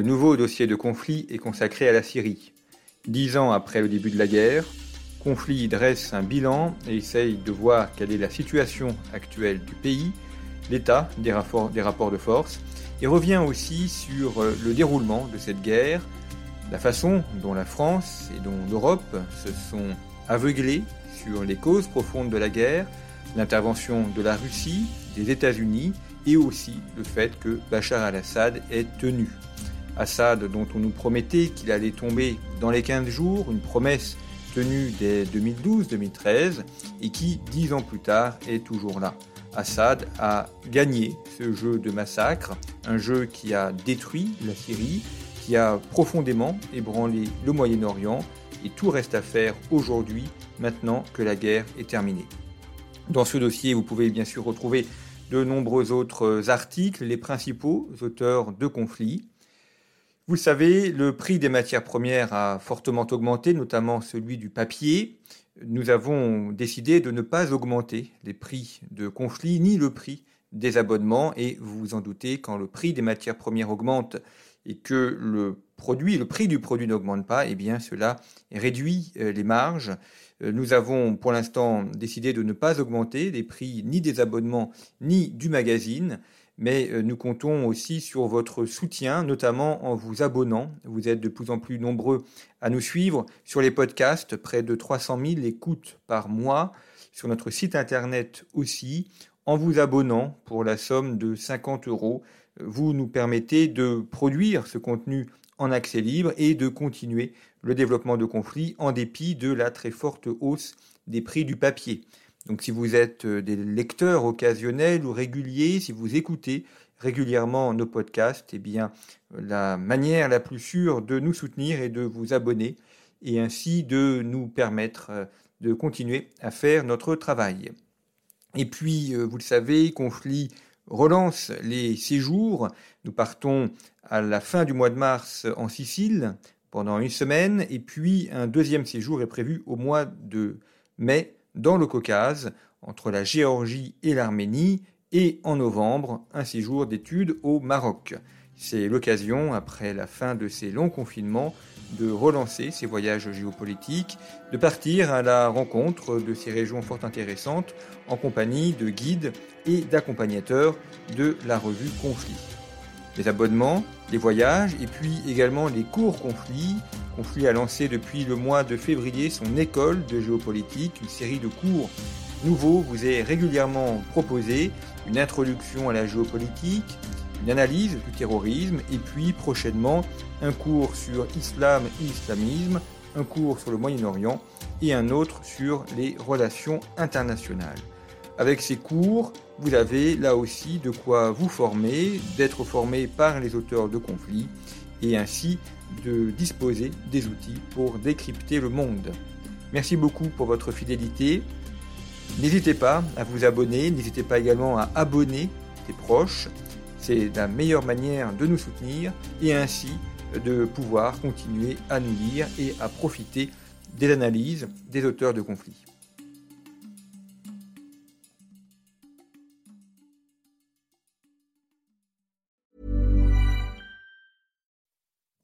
Le nouveau dossier de conflit est consacré à la Syrie. Dix ans après le début de la guerre, Conflit dresse un bilan et essaye de voir quelle est la situation actuelle du pays, l'état des rapports, de force, et revient aussi sur euh, le déroulement de cette guerre, la façon dont la France et dont l'Europe se sont aveuglées sur les causes profondes de la guerre, l'intervention de la Russie, des États-Unis et aussi le fait que Bachar al-Assad est tenu. Assad dont on nous promettait qu'il allait tomber dans les 15 jours, une promesse tenue dès 2012-2013 et qui, dix ans plus tard, est toujours là. Assad a gagné ce jeu de massacre, un jeu qui a détruit la Syrie, qui a profondément ébranlé le Moyen-Orient, et tout reste à faire aujourd'hui, maintenant que la guerre est terminée. Dans ce dossier, vous pouvez bien sûr retrouver de nombreux autres articles, les principaux auteurs de conflits. Vous savez, le prix des matières premières a fortement augmenté, notamment celui du papier. Nous avons décidé de ne pas augmenter les prix de conflit ni le prix des abonnements et vous vous en doutez, quand le prix des matières premières augmente et que le le prix du produit n'augmente pas, eh bien cela réduit euh, les marges. Euh, nous avons pour l'instant décidé de ne pas augmenter les prix ni des abonnements ni du magazine mais euh, nous comptons aussi sur votre soutien, notamment en vous abonnant. Vous êtes de plus en plus nombreux à nous suivre sur les podcasts, près de 300 000 écoutes par mois, sur notre site internet aussi. En vous abonnant pour la somme de 50 euros, vous nous permettez de produire ce contenu en accès libre et de continuer le développement de conflits en dépit de la très forte hausse des prix du papier. Donc si vous êtes euh, des lecteurs occasionnels ou réguliers, si vous écoutez régulièrement nos podcasts, eh bien la manière la plus sûre de nous soutenir est de vous abonner et ainsi de nous permettre euh, de continuer à faire notre travail. Et puis, euh, vous le savez, Conflit relance les séjours. Nous partons à la fin du mois de mars en Sicile pendant une semaine, et puis un deuxième séjour est prévu au mois de mai dans le Caucase, entre la Géorgie et l'Arménie, et en novembre, un séjour d'études au Maroc. C'est l'occasion, après la fin de ces longs confinements, de relancer ces voyages géopolitiques, de partir à la rencontre de ces régions fort intéressantes en compagnie de guides et d'accompagnateurs de la revue Conflit. Les abonnements, les voyages et puis également les cours conflits Conflit a lancé depuis le mois de février son école de géopolitique. Une série de cours nouveaux vous est régulièrement proposée. Une introduction à la géopolitique, une analyse du terrorisme et puis prochainement un cours sur islam et islamisme, un cours sur le Moyen-Orient et un autre sur les relations internationales. Avec ces cours, vous avez là aussi de quoi vous former, d'être formé par les auteurs de conflits et ainsi de disposer des outils pour décrypter le monde. Merci beaucoup pour votre fidélité. N'hésitez pas à vous abonner, n'hésitez pas également à abonner tes proches. C'est la meilleure manière de nous soutenir et ainsi de pouvoir continuer à nous lire et à profiter des analyses des auteurs de conflits.